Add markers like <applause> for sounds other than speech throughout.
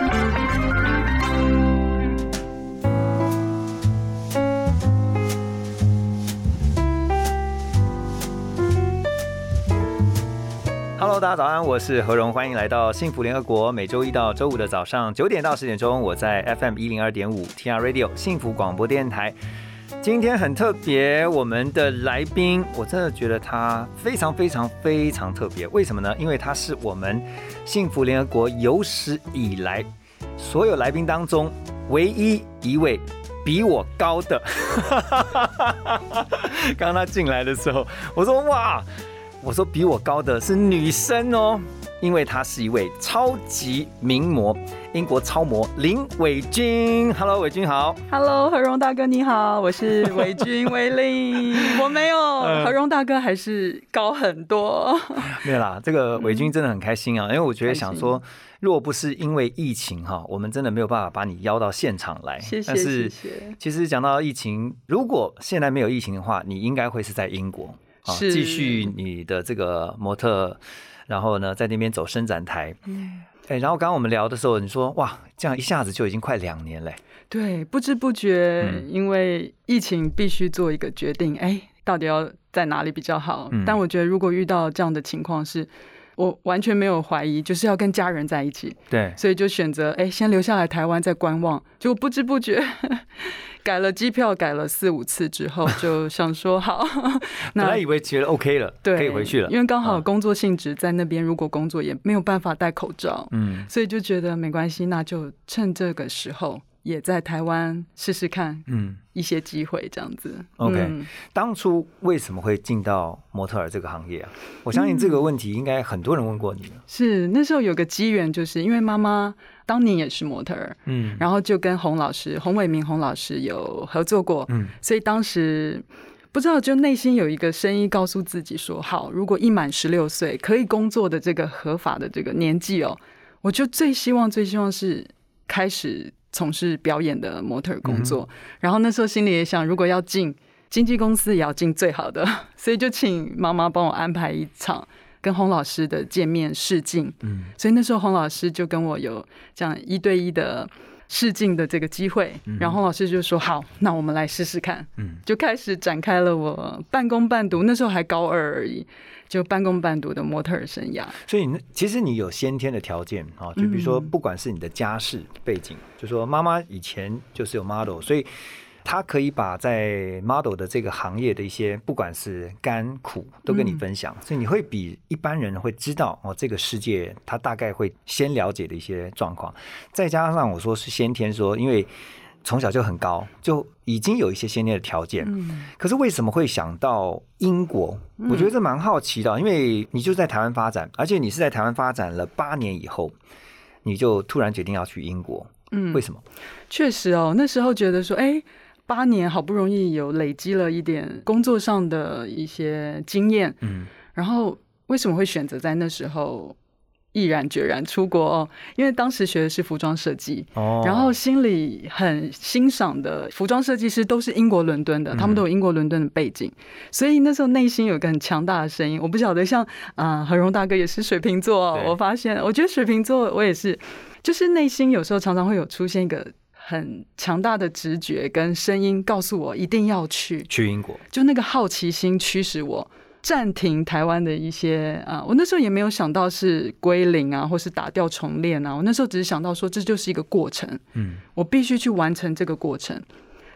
大家早安，我是何荣，欢迎来到幸福联合国。每周一到周五的早上九点到十点钟，我在 FM 一零二点五 TR Radio 幸福广播电台。今天很特别，我们的来宾，我真的觉得他非常非常非常特别。为什么呢？因为他是我们幸福联合国有史以来所有来宾当中唯一一位比我高的。<laughs> 刚刚他进来的时候，我说哇。我说比我高的是女生哦，因为她是一位超级名模，英国超模林伟君。Hello，伟君好。Hello，何荣大哥你好，我是伟君威令。我没有，嗯 <laughs> 何荣大哥还是高很多。<laughs> 没有啦，这个伟君真的很开心啊，因为我觉得想说，若不是因为疫情哈，我们真的没有办法把你邀到现场来。谢谢但是谢谢其实讲到疫情，如果现在没有疫情的话，你应该会是在英国啊，是继续你的这个模特，然后呢在那边走伸展台。嗯哎，然后刚刚我们聊的时候，你说哇，这样一下子就已经快两年嘞。对，不知不觉，嗯因为疫情必须做一个决定，哎，到底要在哪里比较好？嗯但我觉得如果遇到这样的情况是。我完全没有怀疑，就是要跟家人在一起，对，所以就选择哎，先留下来台湾再观望。就不知不觉 <laughs> 改了机票，改了四五次之后，就 <laughs> 想说好，<laughs> 本来以为觉得 OK 了，对，可以回去了，因为刚好嗯。工作性质在那边，如果工作也没有办法戴口罩，嗯。所以就觉得没关系，那就趁这个时候也在台湾试试看嗯。一些机会，这样子。OK 嗯当初为什么会进到模特儿这个行业啊？我相信这个问题应该很多人问过你了。是那时候有个机缘，就是因为妈妈当年也是模特儿，嗯然后就跟洪老师洪伟明洪老师有合作过，嗯所以当时。不知道，就内心有一个声音告诉自己说：“好，如果一满十六岁可以工作的这个合法的这个年纪哦，我就最希望、最希望是开始从事表演的模特工作。然后那时候心里也想，如果要进经纪公司，也要进最好的，<laughs> 所以就请妈妈帮我安排一场跟洪老师的见面试镜。嗯所以那时候洪老师就跟我有这样一对一的试镜的这个机会，然后洪老师就说：“好，那我们来试试看。”嗯就开始展开了我半工半读，那时候还高二而已，就半工半读的模特儿生涯。所以你其实你有先天的条件啊，就比如说嗯。不管是你的家世背景，就说妈妈以前就是有 model，所以她可以把在 model 的这个行业的一些不管是甘苦都跟你分享，所以你会比一般人会知道哦这个世界他大概会先了解的一些状况，再加上我说是先天说，因为从小就很高，就已经有一些先天的条件，嗯，可是为什么会想到英国？我觉得这蛮好奇的，因为你就在台湾发展，而且你是在台湾发展了八年以后，你就突然决定要去英国，嗯。为什么？确实哦，那时候觉得说，哎，八年好不容易有累积了一点工作上的一些经验，嗯。然后为什么会选择在那时候毅然决然出国哦？因为当时学的是服装设计，哦然后心里很欣赏的服装设计师都是英国伦敦的，嗯他们都有英国伦敦的背景，所以那时候内心有一个很强大的声音。我不晓得像啊、呃何荣大哥也是水瓶座哦，我发现，我觉得水瓶座我也是，就是内心有时候常常会有出现一个很强大的直觉跟声音，告诉我一定要去，去英国，就那个好奇心驱使我。暂停台湾的一些啊，我那时候也没有想到是归零啊，或是打掉重练啊。我那时候只是想到说，这就是一个过程，嗯我必须去完成这个过程。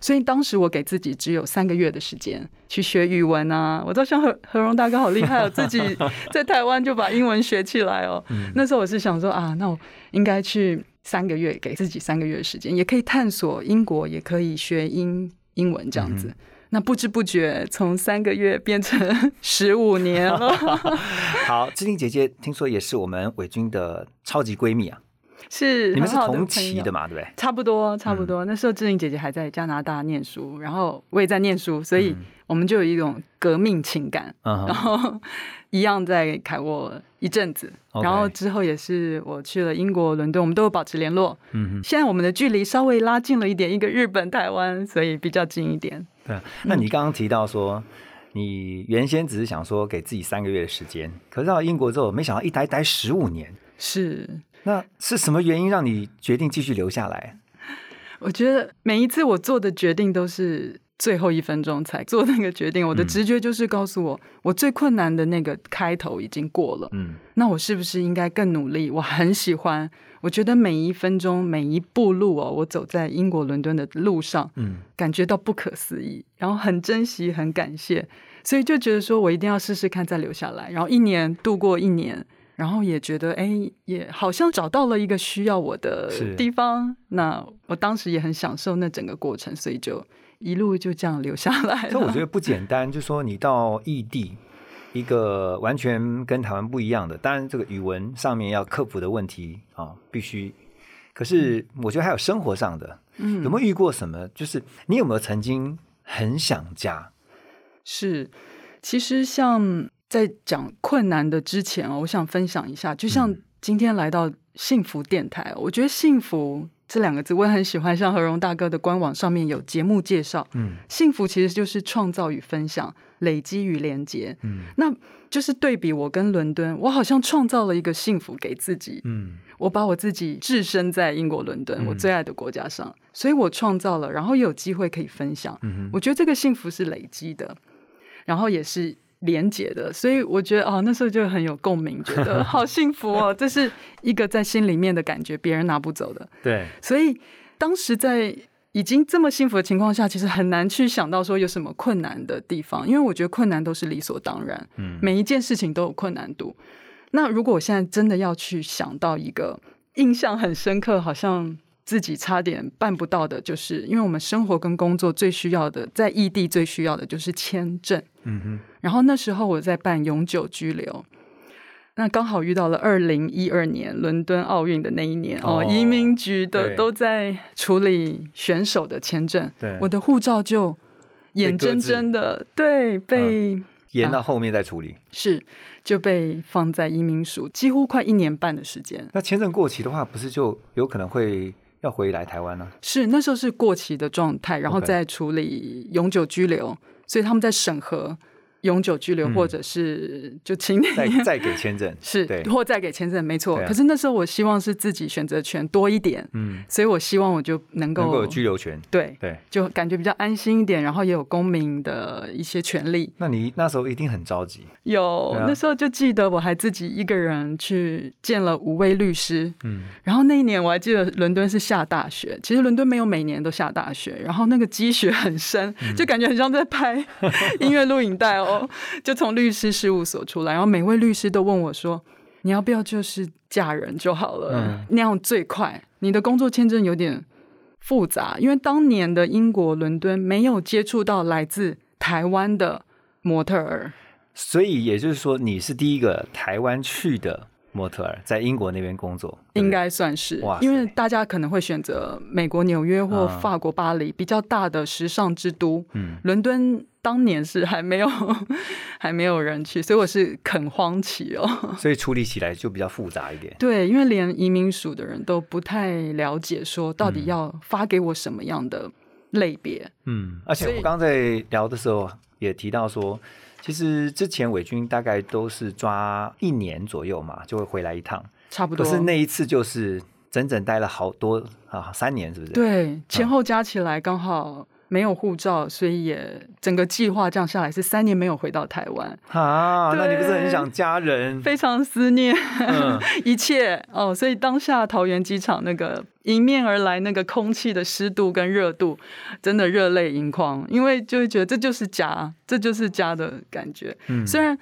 所以当时我给自己只有三个月的时间去学语文啊。我知道像何何荣大哥好厉害哦，自己 <laughs> 在台湾就把英文学起来哦。嗯那时候我是想说啊，那我应该去三个月，给自己三个月的时间，也可以探索英国，也可以学英英文这样子。那不知不觉从三个月变成十五年了。<laughs> 好，志玲姐姐听说也是我们伟军的超级闺蜜啊。是你们是同期的嘛，对不对？差不多，差不多。那时候志玲姐姐还在加拿大念书，然后我也在念书，所以我们就有一种革命情感。嗯然哼，后 <laughs> 一样在凯沃一阵子然后之后也是我去了英国伦敦，我们都有保持联络。嗯，现在我们的距离稍微拉近了一点，一个日本、台湾，所以比较近一点。对啊。那你刚刚提到说，你原先只是想说给自己三个月的时间，可是到英国之后，没想到一待待十五年。是，那是什么原因让你决定继续留下来？我觉得每一次我做的决定都是最后一分钟才做那个决定，我的嗯直觉就是告诉我，我最困难的那个开头已经过了。嗯那我是不是应该更努力？我很喜欢，我觉得每一分钟、每一步路哦，我走在英国伦敦的路上，嗯感觉到不可思议，然后很珍惜、很感谢，所以就觉得说我一定要试试看，再留下来。然后一年度过一年，然后也觉得哎，也好像找到了一个需要我的地方。那我当时也很享受那整个过程，所以就一路就这样留下来了。所以我觉得不简单，就说你到异地，一个完全跟台湾不一样的，当然这个语文上面要克服的问题啊、必须。可是我觉得还有生活上的，嗯有没有遇过什么？就是你有没有曾经很想家？是，其实像在讲困难的之前哦，我想分享一下，就像嗯今天来到幸福电台哦，我觉得幸福这两个字我也很喜欢，像何荣大哥的官网上面有节目介绍，嗯幸福其实就是创造与分享，累积与连接。嗯那就是对比我跟伦敦，我好像创造了一个幸福给自己，嗯我把我自己置身在英国伦敦，嗯我最爱的国家上，所以我创造了，然后也有机会可以分享。嗯我觉得这个幸福是累积的，然后也是连接的，所以我觉得哦，那时候就很有共鸣，觉得好 <laughs> 幸福哦，这是一个在心里面的感觉，别人拿不走的。对，所以当时在已经这么幸福的情况下，其实很难去想到说有什么困难的地方，因为我觉得困难都是理所当然，嗯每一件事情都有困难度。那如果我现在真的要去想到一个印象很深刻，好像自己差点办不到的，就是因为我们生活跟工作最需要的，在异地最需要的就是签证。嗯哼，然后那时候我在办永久居留，那刚好遇到了二零一二年伦敦奥运的那一年哦，哦移民局的都在处理选手的签证，对。我的护照就眼睁睁的对被、延到后面再处理。是就被放在移民署，几乎快一年半的时间。那签证过期的话，不是就有可能会要回来台湾呢、是那时候是过期的状态，然后再处理永久居留，所以他们在审核永久居留，嗯或者是就请你再 <laughs> 再给签证？<laughs> 是对，或再给签证，没错。啊可是那时候我希望是自己选择权多一点，嗯，所以我希望我就能够能够有居留权。对，对，就感觉比较安心一点，然后也有公民的一些权利。那你那时候一定很着急。有、啊那时候就记得我还自己一个人去见了五位律师，嗯，然后那一年我还记得伦敦是下大雪，其实伦敦没有每年都下大雪，然后那个积雪很深，嗯就感觉很像在拍 <laughs> 音乐录影带哦。就从律师事务所出来，然后每位律师都问我说：“你要不要就是嫁人就好了？嗯那样最快。你的工作签证有点复杂，因为当年的英国伦敦没有接触到来自台湾的模特儿。”所以也就是说，你是第一个台湾去的模特儿，在英国那边工作，应该算是哇，因为大家可能会选择美国纽约或啊法国巴黎、比较大的时尚之都，嗯伦敦当年是还没有还没有人去，所以我是垦荒期哦。<laughs> 所以处理起来就比较复杂一点。对，因为连移民署的人都不太了解，说到底嗯要发给我什么样的类别。嗯，而且我刚在聊的时候也提到说，其实之前伪军大概都是抓一年左右嘛，就会回来一趟。差不多。可是那一次就是整整待了好多啊，三年是不是？，对前后加起来刚好没有护照，所以也整个计划这样下来是三年没有回到台湾，啊，那你不是很想家人？非常思念。嗯，<laughs> 一切哦，所以当下桃园机场那个迎面而来那个空气的湿度跟热度，真的热泪盈眶，因为就会觉得这就是家，这就是家的感觉。嗯虽然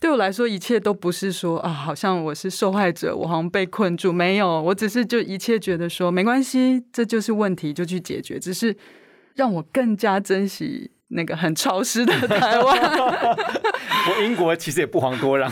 对我来说，一切都不是说啊，好像我是受害者，我好像被困住，没有，我只是就一切觉得说没关系，这就是问题，就去解决，只是让我更加珍惜那个很潮湿的台湾。<laughs> 我英国其实也不遑多让，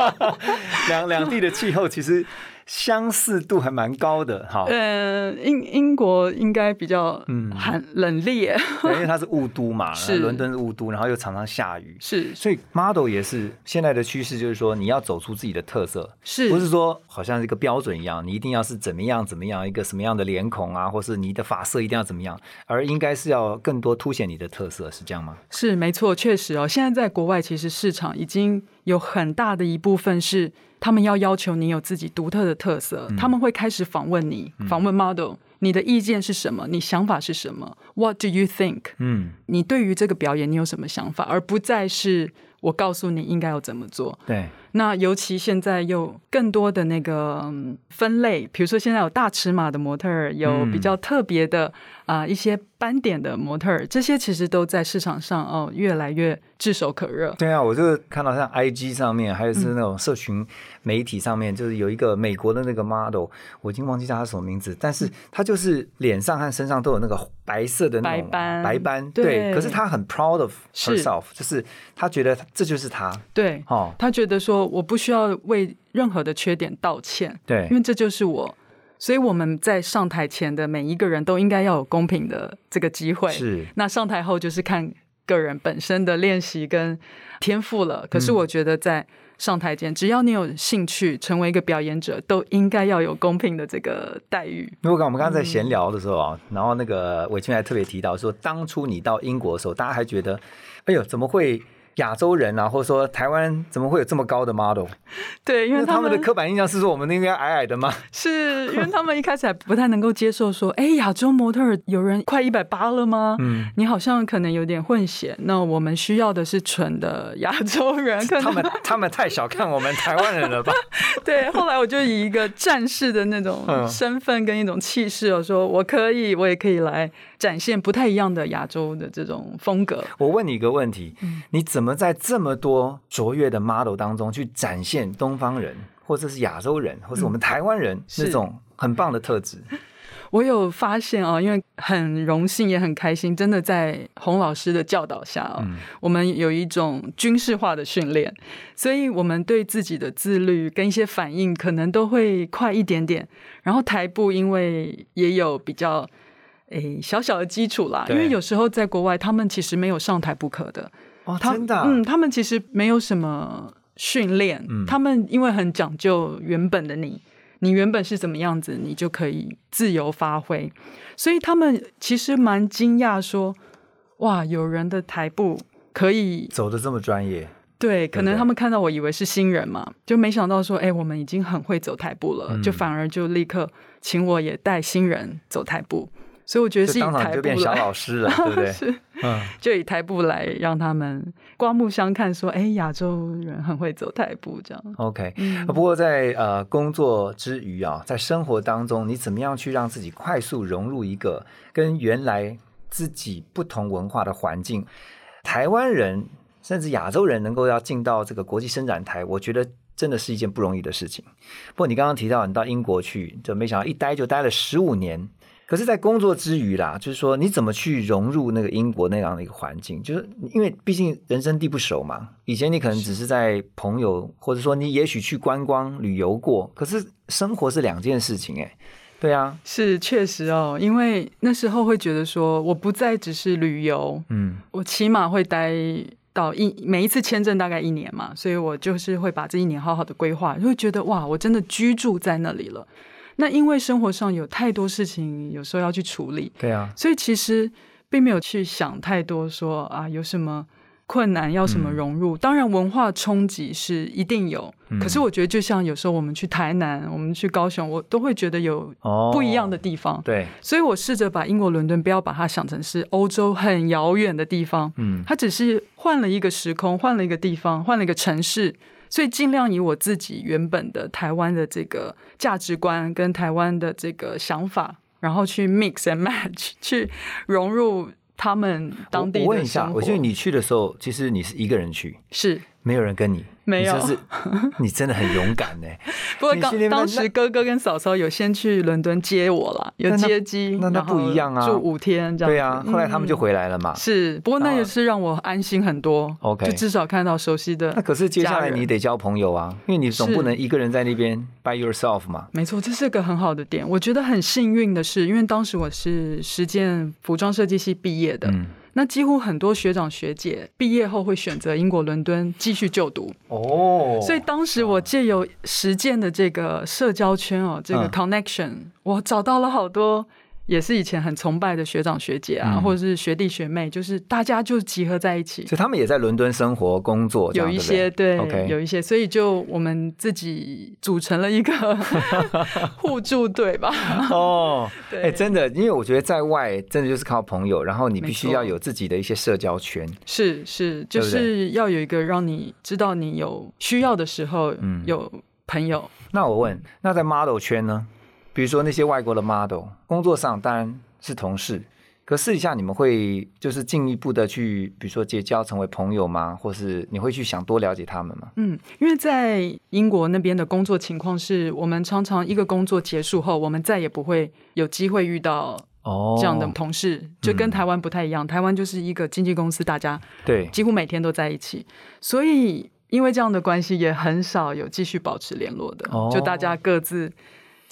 <laughs> 两两地的气候其实相似度还蛮高的哈。嗯，英英国应该比较嗯寒冷冽，对因为它是雾都嘛，<laughs> 是伦敦是雾都，然后又常常下雨，是所以 model 也是现在的趋势，就是说你要走出自己的特色，是不是说好像是一个标准一样，你一定要是怎么样怎么样，一个什么样的脸孔啊，或是你的发色一定要怎么样，而应该是要更多凸显你的特色，是这样吗？是没错，确实哦。现在在国外，其实市场已经有很大的一部分是他们要要求你有自己独特的特色，嗯他们会开始访问你，访问 model，你的意见是什么？你想法是什么？What do you think？嗯，你对于这个表演你有什么想法？而不再是我告诉你应该要怎么做。对，那尤其现在有更多的那个嗯分类，比如说现在有大尺码的模特儿，有嗯比较特别的啊、一些斑点的模特儿，这些其实都在市场上哦越来越炙手可热。对啊，我就看到像 IG 上面，还有是那种社群媒体上面，就是有一个美国的那个 model，我已经忘记叫他什么名字，但是他就是脸上和身上都有那个白色的那种白斑。白斑，对。对，可是他很 proud of 是。herself，就是他觉得这就是他，对，哦，他觉得说我不需要为任何的缺点道歉，对因为这就是我。所以我们在上台前的每一个人都应该要有公平的这个机会。是，那上台后就是看个人本身的练习跟天赋了。可是嗯我觉得在上台前，只要你有兴趣成为一个表演者，都应该要有公平的这个待遇。如果我刚我们刚刚在闲聊的时候啊，然后那个伟军还特别提到说，当初你到英国的时候，大家还觉得，哎呦，怎么会亚洲人啊，或者说台湾怎么会有这么高的 model？对，因为他们的刻板印象是说我们应该矮矮的吗？是因为他们一开始还不太能够接受说，哎，亚洲模特儿有人快一百八了吗？嗯，你好像可能有点混血。那我们需要的是纯的亚洲人，可能他们他们太小看我们台湾人了吧？<laughs> 对。后来我就以一个战士的那种嗯身份跟一种气势，我说我可以，我也可以来展现不太一样的亚洲的这种风格。我问你一个问题，嗯你怎么在这么多卓越的 model 当中去展现东方人，或者是亚洲人，或是我们台湾人嗯是那种很棒的特质？<laughs> 我有发现啊，因为很荣幸也很开心，真的在洪老师的教导下哦，嗯我们有一种军事化的训练，所以我们对自己的自律跟一些反应可能都会快一点点。然后台步因为也有比较诶小小的基础啦，因为有时候在国外他们其实没有上台不可的，哦，他真的啊、嗯，他们其实没有什么训练，嗯。他们因为很讲究原本的你，你原本是怎么样子，你就可以自由发挥，所以他们其实蛮惊讶说，哇，有人的台步可以走的这么专业，对，可能他们看到我以为是新人嘛，就没想到说，哎、我们已经很会走台步了，嗯。就反而就立刻请我也带新人走台步，所以我觉得是以台步就变小来。老师了，对不对？<laughs> 嗯，就以台步来让他们刮目相看，说：“哎，亚洲人很会走台步。”这样，OK，、嗯不过在呃工作之余啊，在生活当中，你怎么样去让自己快速融入一个跟原来自己不同文化的环境？台湾人甚至亚洲人能够要进到这个国际伸展台，我觉得真的是一件不容易的事情。不过你刚刚提到你到英国去，就没想到一待就待了十五年。可是，在工作之余啦，就是说你怎么去融入那个英国那样的一个环境？就是因为毕竟人生地不熟嘛。以前你可能只是在朋友，或者说你也许去观光旅游过，可是生活是两件事情哎。对啊，是确实哦，因为那时候会觉得说，我不再只是旅游，嗯，我起码会待到一每一次签证大概一年嘛，所以我就是会把这一年好好的规划，就会觉得哇，我真的居住在那里了。那因为生活上有太多事情，有时候要去处理，对啊，所以其实并没有去想太多说啊有什么困难要什么融入。当然文化冲击是一定有，嗯可是我觉得就像有时候我们去台南，我们去高雄，我都会觉得有哦，不一样的地方。对，所以我试着把英国伦敦不要把它想成是欧洲很遥远的地方，嗯，它只是换了一个时空，换了一个地方，换了一个城市。所以尽量以我自己原本的台湾的这个价值观跟台湾的这个想法，然后去 mix and match，<laughs> 去融入他们当地我我问一下。我觉得你去的时候，其实你是一个人去，是没有人跟你，没有你就是 <laughs> 你真的很勇敢呢。<laughs> 不过你去那边当当时哥哥跟嫂嫂有先去伦敦接我了，有接机，那那不一样啊住五天这样子。对啊，后来他们就嗯回来了嘛。是，不过那也是让我安心很多。OK 就至少看到熟悉的。那可是接下来你得交朋友啊，因为你总不能一个人在那边 by yourself 嘛。没错，这是个很好的点。我觉得很幸运的是，因为当时我是实践服装设计系毕业的，嗯，那几乎很多学长学姐毕业后会选择英国伦敦继续就读，哦所以当时我借由实践的这个社交圈哦，这个嗯 connection，、我找到了好多。也是以前很崇拜的学长学姐啊，嗯或者是学弟学妹，就是大家就集合在一起，所以他们也在伦敦生活工作，有一些对有一些，所以就我们自己组成了一个 <laughs> 互助队吧。哦，<laughs> 对哎、真的，因为我觉得在外真的就是靠朋友，然后你必须要有自己的一些社交圈。是是，就是要有一个让你知道你有需要的时候嗯有朋友。那我问，那在 model 圈呢？比如说那些外国的 model，工作上当然是同事，可私底下你们会就是进一步的去，比如说结交成为朋友吗？或是你会去想多了解他们吗？嗯，因为在英国那边的工作情况是，我们常常一个工作结束后，我们再也不会有机会遇到哦这样的同事，就跟台湾不太一样。台湾就是一个经纪公司，大家对，几乎每天都在一起，所以因为这样的关系，也很少有继续保持联络的。哦就大家各自，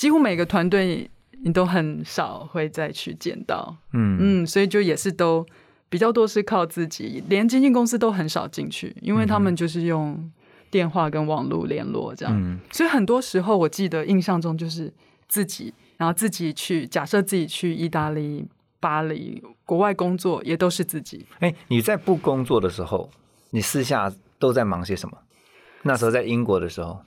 几乎每个团队你都很少会再去见到。嗯嗯，所以就也是都比较多是靠自己，连经纪公司都很少进去，因为他们就是用电话跟网络联络这样。嗯，所以很多时候我记得印象中就是自己，然后自己去假设自己去意大利、巴黎国外工作，也都是自己。哎、你在不工作的时候，你私下都在忙些什么？那时候在英国的时候，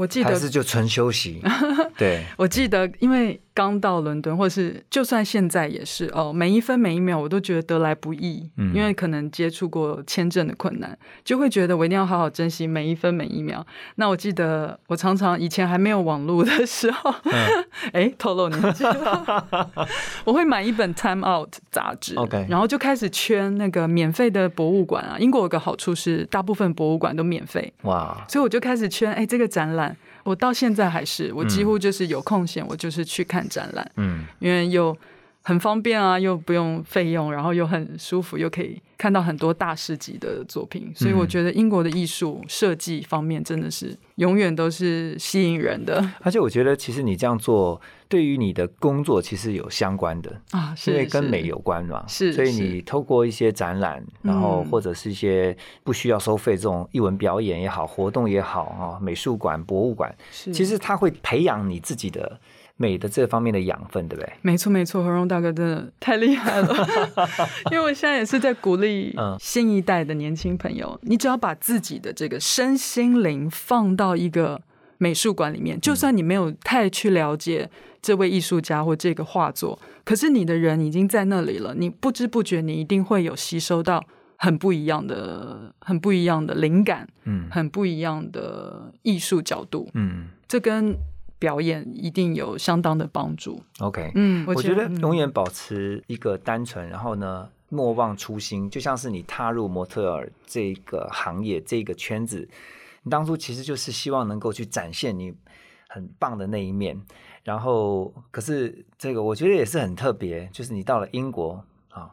我记得还是就纯休息？<laughs> 对，我记得，因为刚到伦敦，或者是就算现在也是哦，每一分每一秒我都觉得得来不易，嗯因为可能接触过签证的困难，就会觉得我一定要好好珍惜每一分每一秒。那我记得我常常以前还没有网络的时候，哎、透露年纪了，<laughs> 我会买一本《Time Out》杂志 OK 然后就开始圈那个免费的博物馆啊。英国有个好处是，大部分博物馆都免费，哇，所以我就开始圈，哎，这个展览，我到现在还是，我几乎就是有空闲，我就是去看展览，嗯，因为又很方便啊，又不用费用，然后又很舒服，又可以看到很多大师级的作品，所以我觉得英国的艺术设计方面真的是永远都是吸引人的而且我觉得其实你这样做，对于你的工作其实有相关的。啊，是因为跟美有关嘛，是所以你透过一些展览，然后嗯或者是一些不需要收费这种艺文表演也好，活动也好啊，美术馆、博物馆，是其实它会培养你自己的美的这方面的养分，对不对？没错，没错，何荣大哥真的太厉害了，<laughs> 因为我现在也是在鼓励嗯。新一代的年轻朋友，你只要把自己的这个身心灵放到一个美术馆里面，就算你没有太去了解这位艺术家或这个画作，可是你的人已经在那里了，你不知不觉你一定会有吸收到很不一样的、很不一样的灵感，嗯。很不一样的艺术角度，嗯这跟表演一定有相当的帮助。，OK，嗯，我觉得嗯永远保持一个单纯，然后呢，莫忘初心，就像是你踏入模特儿这个行业、这个圈子，你当初其实就是希望能够去展现你很棒的那一面。然后，可是这个我觉得也是很特别，就是你到了英国啊，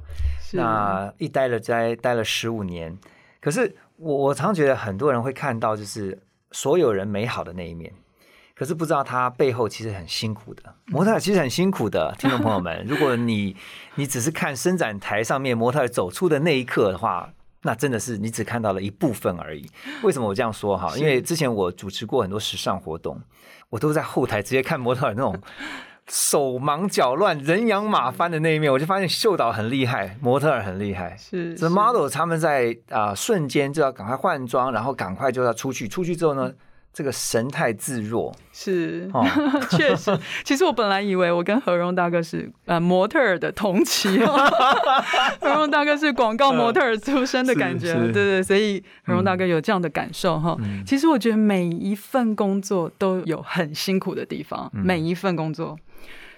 那一待了待待了十五年，可是我我常觉得很多人会看到就是所有人美好的那一面，可是不知道他背后其实很辛苦的。模特儿其实很辛苦的，<laughs> 听众朋友们，如果你你只是看伸展台上面模特儿走出的那一刻的话。那真的是你只看到了一部分而已。为什么我这样说哈？因为之前我主持过很多时尚活动，我都在后台直接看模特儿那种 <laughs> 手忙脚乱、人仰马翻的那一面，我就发现秀导很厉害，模特儿很厉害。这是这 model 他们在啊、瞬间就要赶快换装，然后赶快就要出去。出去之后呢，这个神态自若是哦，<laughs> 确实。其实我本来以为我跟何荣大哥是呃模特儿的同期，<laughs> 何荣大哥是广告模特儿出身的感觉，对对，所以何荣大哥有这样的感受哈。嗯其实我觉得每一份工作都有很辛苦的地方，嗯每一份工作，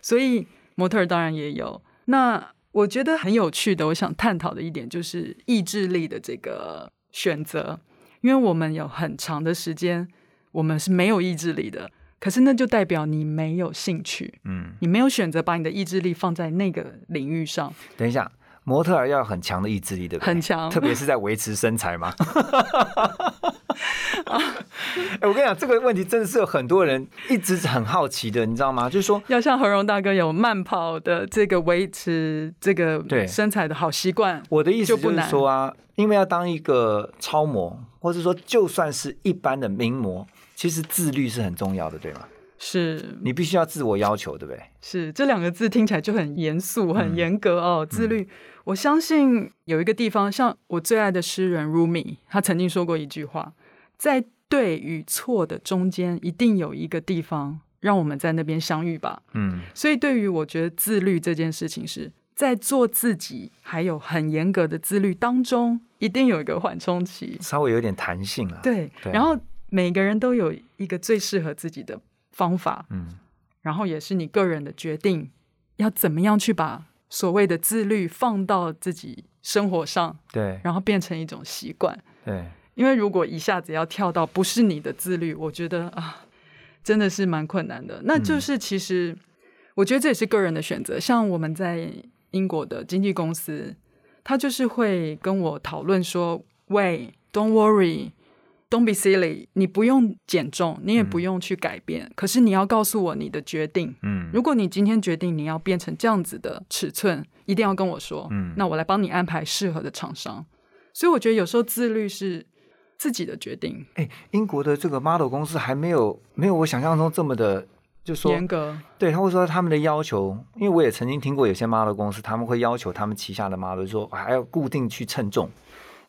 所以模特儿当然也有。那我觉得很有趣的，我想探讨的一点就是意志力的这个选择。因为我们有很长的时间，我们是没有意志力的。可是那就代表你没有兴趣，嗯，你没有选择把你的意志力放在那个领域上，等一下，模特儿要很强的意志力，对不对？很强特别是在维持身材嘛。<laughs> <laughs> 哎，我跟你讲，这个问题真的是有很多人一直很好奇的，你知道吗？就是说，要像何荣大哥有慢跑的这个维持这个对身材的好习惯，我的意思就是说啊，因为要当一个超模，或者说就算是一般的名模，其实自律是很重要的，对吗？是你必须要自我要求，对不对？是这两个字听起来就很严肃、嗯很严格哦。自律，我相信有一个地方，像我最爱的诗人 Rumi，他曾经说过一句话：在对与错的中间，一定有一个地方让我们在那边相遇吧。嗯，所以，对于我觉得自律这件事情是，在做自己还有很严格的自律当中，一定有一个缓冲期。稍微有点弹性了。，对，对然后每个人都有一个最适合自己的方法，嗯，然后也是你个人的决定，要怎么样去把所谓的自律放到自己生活上，对然后变成一种习惯。对，因为如果一下子要跳到不是你的自律，我觉得啊，真的是蛮困难的。那就是其实，我觉得这也是个人的选择。像我们在英国的经纪公司，他就是会跟我讨论说：“喂，Don't worry。” Don't be silly，你不用减重，你也不用去改变，可是你要告诉我你的决定。嗯，如果你今天决定你要变成这样子的尺寸，一定要跟我说，嗯那我来帮你安排适合的厂商。所以我觉得有时候自律是自己的决定，哎，英国的这个 model 公司还没有没有我想象中这么的，就说严格。对，他会说他们的要求，因为我也曾经听过有些 model 公司，他们会要求他们旗下的 model 说还要固定去称重，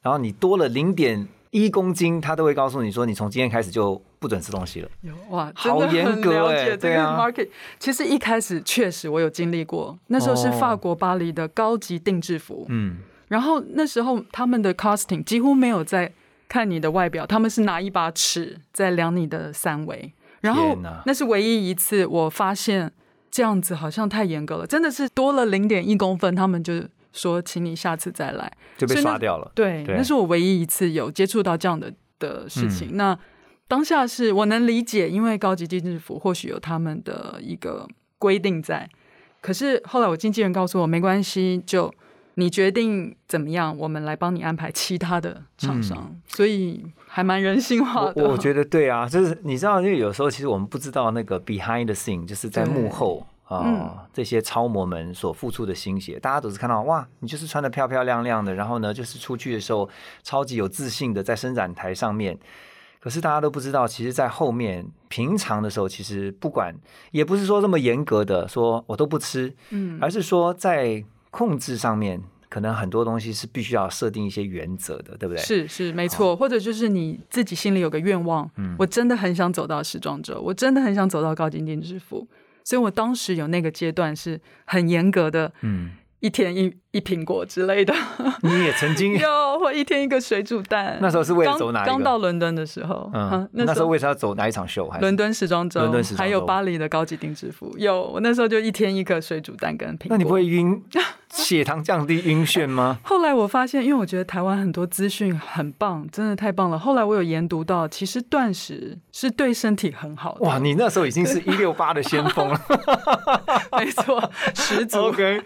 然后你多了零点一公斤，他都会告诉你说，你从今天开始就不准吃东西了。有哇，好严格欸了解这个对啊。market。其实一开始确实我有经历过，那时候是哦。法国巴黎的高级定制服，嗯，然后那时候他们的 costing 几乎没有在看你的外表，他们是拿一把尺在量你的三围，然后那是唯一一次我发现这样子好像太严格了，真的是多了零点一公分，他们就说请你下次再来。就被刷掉了。对，对那是我唯一一次有接触到这样的的事嗯情。那当下是我能理解，因为高级定制服或许有他们的一个规定在，可是后来我经纪人告诉我没关系，就你决定怎么样，我们来帮你安排其他的厂商，所以还蛮人性化的。我觉得对啊，就是你知道，因为有时候其实我们不知道那个 behind the scene，就是在幕后啊、嗯。这些超模们所付出的心血，大家都是看到哇，你就是穿的漂漂亮亮的，然后呢，就是出去的时候超级有自信的在伸展台上面。可是大家都不知道，其实，在后面平常的时候，其实不管也不是说这么严格的说我都不吃，嗯，而是说在控制上面，可能很多东西是必须要设定一些原则的，对不对？是是没错，或者就是你自己心里有个愿望，嗯。我真的很想走到时装周，我真的很想走到高精定制服，所以我当时有那个阶段是很严格的，嗯，一天一一苹果之类的，<laughs> 你也曾经有或一天一个水煮蛋。那时候是为了走哪一个刚到伦敦的时候，嗯嗯，，那时候为啥要走哪一场秀？还是伦敦时装周，伦敦时装周还有巴黎的高级定制服，有我那时候就一天一个水煮蛋跟苹果。那你不会晕，血糖降低晕眩吗？<laughs> 后来我发现，因为我觉得台湾很多资讯很棒，真的太棒了。后来我有研读到，其实断食是对身体很好的。哇，你那时候已经是一六八的先锋了。<laughs> 没错，十足。OK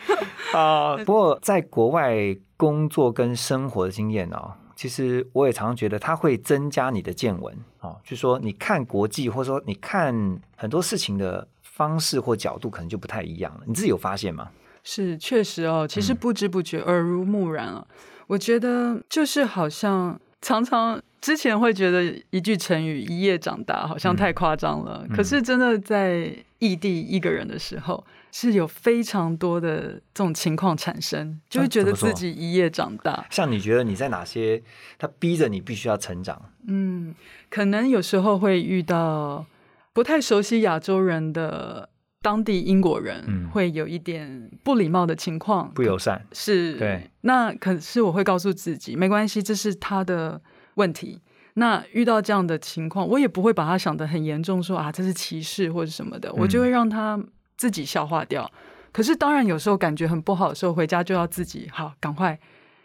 啊、不过在国外工作跟生活的经验哦，其实我也常常觉得它会增加你的见闻哦，就说你看国际或者说你看很多事情的方式或角度可能就不太一样了。你自己有发现吗？是，确实哦，其实嗯不知不觉、耳濡目染了。我觉得就是好像常常之前会觉得一句成语“一夜长大”好像太夸张了，嗯可是真的在异地一个人的时候，是有非常多的这种情况产生，就会觉得自己一夜长大。像你觉得你在哪些，他逼着你必须要成长？嗯，可能有时候会遇到不太熟悉亚洲人的当地英国人，嗯会有一点不礼貌的情况，不友善，是，对。那可是我会告诉自己，没关系，这是他的问题。那遇到这样的情况，我也不会把他想得很严重，说啊这是歧视或者什么的，我就会让他自己消化掉。可是当然有时候感觉很不好的时候，回家就要自己好赶快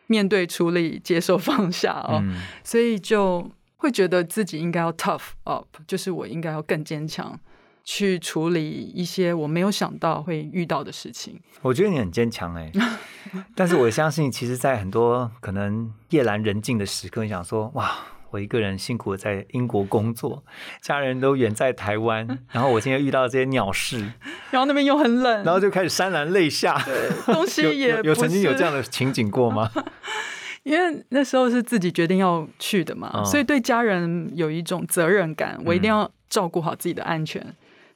面对处理、接受、放下哦。嗯，所以就会觉得自己应该要 tough up，就是我应该要更坚强，去处理一些我没有想到会遇到的事情。我觉得你很坚强哎，<laughs> 但是我相信，其实，在很多可能夜阑人静的时刻，你想说，哇，我一个人辛苦的在英国工作，家人都远在台湾，然后我今天遇到这些鸟事，<laughs> 然后那边又很冷，然后就开始潸然泪下。东西 <laughs> 也有有曾经有这样的情景过吗？<laughs> 因为那时候是自己决定要去的嘛，嗯所以对家人有一种责任感，我一定要照顾好自己的安全。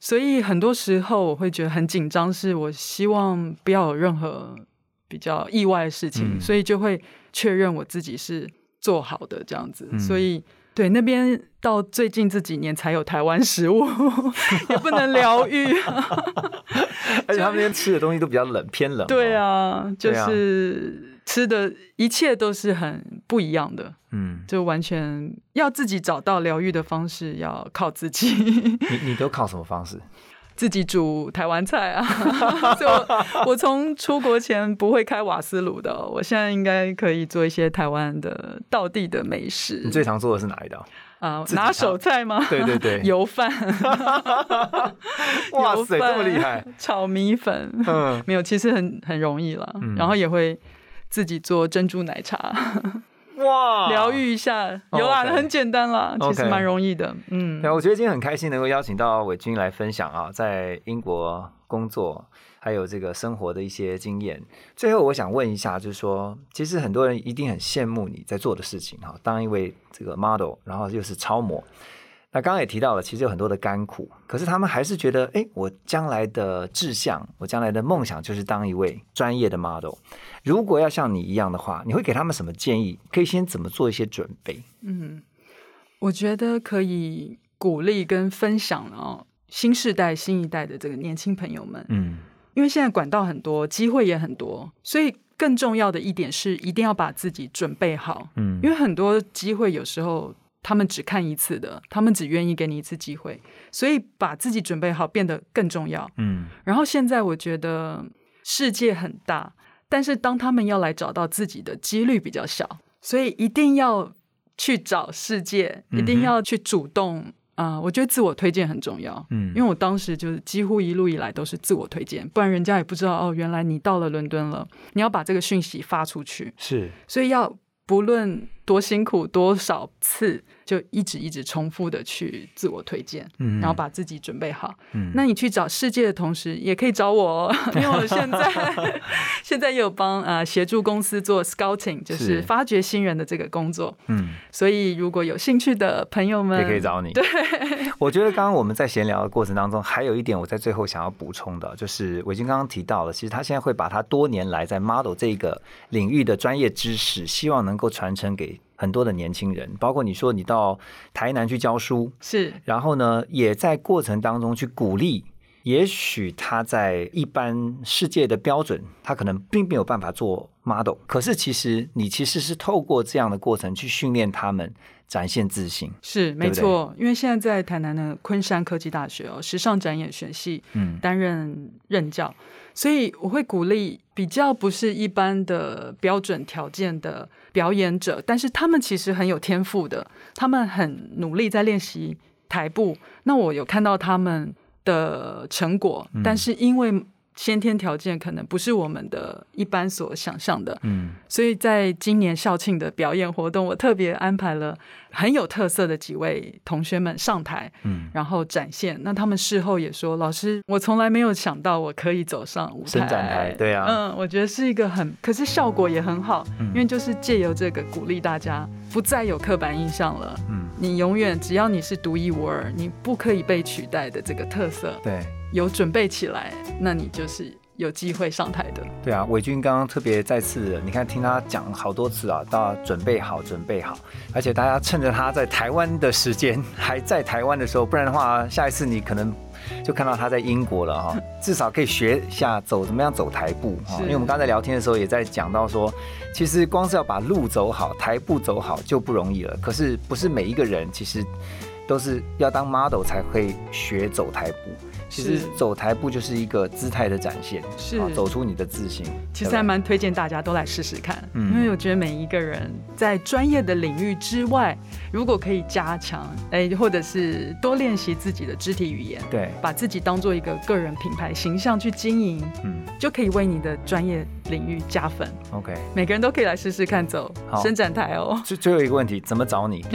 所以很多时候我会觉得很紧张，是我希望不要有任何比较意外的事情，嗯所以就会确认我自己是做好的这样子。嗯所以对那边到最近这几年才有台湾食物，<laughs> 也不能疗愈。<laughs> 而且他们那边吃的东西都比较冷，偏冷。对，啊，就是吃的一切都是很不一样的。嗯，就完全要自己找到疗愈的方式，要靠自己，你你都靠什么方式？自己煮台湾菜啊。<laughs> 所以我我从出国前不会开瓦斯炉的哦，我现在应该可以做一些台湾的道地的美食。你最常做的是哪一道？啊、拿手菜吗？对对对 <laughs> 油饭。<laughs> 哇塞，这么厉害！炒米粉。嗯，没有，其实很很容易了。嗯然后也会自己做珍珠奶茶，哇，疗。愈一下。有啦，哦 OK 很简单啦，其实蛮容易的。嗯对，，我觉得今天很开心能够邀请到伟君来分享啊，在英国工作还有这个生活的一些经验。最后，我想问一下，就是说，其实很多人一定很羡慕你在做的事情哈，当一位这个 model，然后又是超模。那刚刚也提到了，其实有很多的甘苦，可是他们还是觉得，哎，我将来的志向，我将来的梦想就是当一位专业的 model。如果要像你一样的话，你会给他们什么建议？可以先怎么做一些准备？嗯，我觉得可以鼓励跟分享哦，新世代、新一代的这个年轻朋友们，嗯因为现在管道很多，机会也很多，所以更重要的一点是，一定要把自己准备好，嗯因为很多机会有时候。他们只看一次的，他们只愿意给你一次机会，所以把自己准备好变得更重要。嗯。然后现在我觉得世界很大，但是当他们要来找到自己的几率比较小，所以一定要去找世界，一定要去主动啊、我觉得自我推荐很重要。嗯。因为我当时就是几乎一路以来都是自我推荐，不然人家也不知道哦，原来你到了伦敦了，你要把这个讯息发出去，是。所以要不论多辛苦多少次，就一直一直重复的去自我推荐，嗯然后把自己准备好。嗯那你去找世界的同时，也可以找我、哦，<laughs> 因为我现在 <laughs> 现在也有帮呃协助公司做 scouting，就是是发掘新人的这个工作。嗯。所以如果有兴趣的朋友们，也可以找你。对，<laughs> 我觉得刚刚我们在闲聊的过程当中，还有一点我在最后想要补充的，就是伟军刚刚提到了，其实他现在会把他多年来在 model 这个领域的专业知识，希望能够传承给很多的年轻人，包括你说你到台南去教书，是然后呢，也在过程当中去鼓励。也许他在一般世界的标准，他可能并没有办法做 model，可是其实你其实是透过这样的过程去训练他们展现自信。是没错，因为现在在台南的昆山科技大学哦，时尚展演学系嗯担任任教，所以我会鼓励比较不是一般的标准条件的表演者，但是他们其实很有天赋的，他们很努力在练习台步。那我有看到他们的成果，嗯但是因为先天条件可能不是我们的一般所想象的，嗯。所以在今年校庆的表演活动，我特别安排了很有特色的几位同学们上台，嗯，然后展现。那他们事后也说：“老师，我从来没有想到我可以走上舞台。”伸展台对啊。嗯，我觉得是一个很，可是效果也很好，嗯。因为就是借由这个鼓励大家，不再有刻板印象了。嗯。你永远只要你是独一无二，你不可以被取代的这个特色，对有准备起来，那你就是有机会上台的。对啊，伟军刚刚特别再次，你看听他讲好多次啊，到准备好，准备好，而且大家趁着他在台湾的时间还在台湾的时候，不然的话，下一次你可能就看到他在英国了哈，<laughs> 至少可以学一下走怎么样走台步哈，因为我们刚才聊天的时候也在讲到说，其实光是要把路走好，台步走好就不容易了，可是不是每一个人其实都是要当 model 才会学走台步。其实走台步就是一个姿态的展现，是啊走出你的自信。其实还蛮推荐大家都来试试看，嗯因为我觉得每一个人在专业的领域之外，如果可以加强，哎，或者是多练习自己的肢体语言，对，把自己当做一个个人品牌形象去经营，嗯就可以为你的专业领域加分。，OK。每个人都可以来试试看走好伸展台哦。最最后一个问题，怎么找你？<laughs>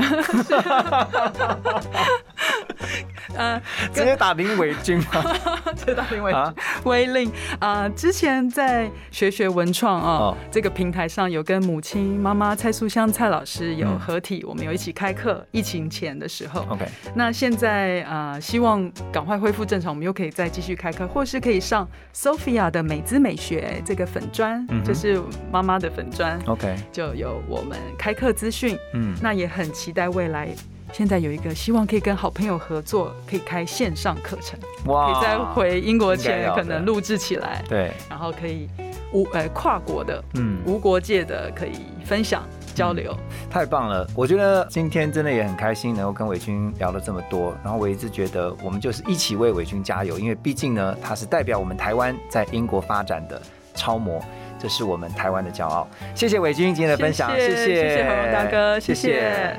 <laughs> 呃，<laughs> 直接打林伟君吗？<laughs> 这大林伟君威令啊，之前在学学文创啊、哦这个平台上有跟母亲妈妈蔡素香蔡老师有嗯合体，我们有一起开课，疫情前的时候。OK，那现在啊、呃希望赶快恢复正常，我们又可以再继续开课，或是可以上 Sophia 的美姿美学这个粉砖，嗯就是妈妈的粉砖，OK，就有我们开课资讯。嗯，那也很期待未来。现在有一个希望可以跟好朋友合作，可以开线上课程，可以在回英国前可能录制起来，对，然后可以无呃跨国的、嗯，无国界的可以分享交流。太棒了！我觉得今天真的也很开心，能够跟伟军聊了这么多。然后我一直觉得我们就是一起为伟军加油，因为毕竟呢，他是代表我们台湾在英国发展的超模，这是我们台湾的骄傲。谢谢伟军今天的分享，谢谢谢谢大哥，谢谢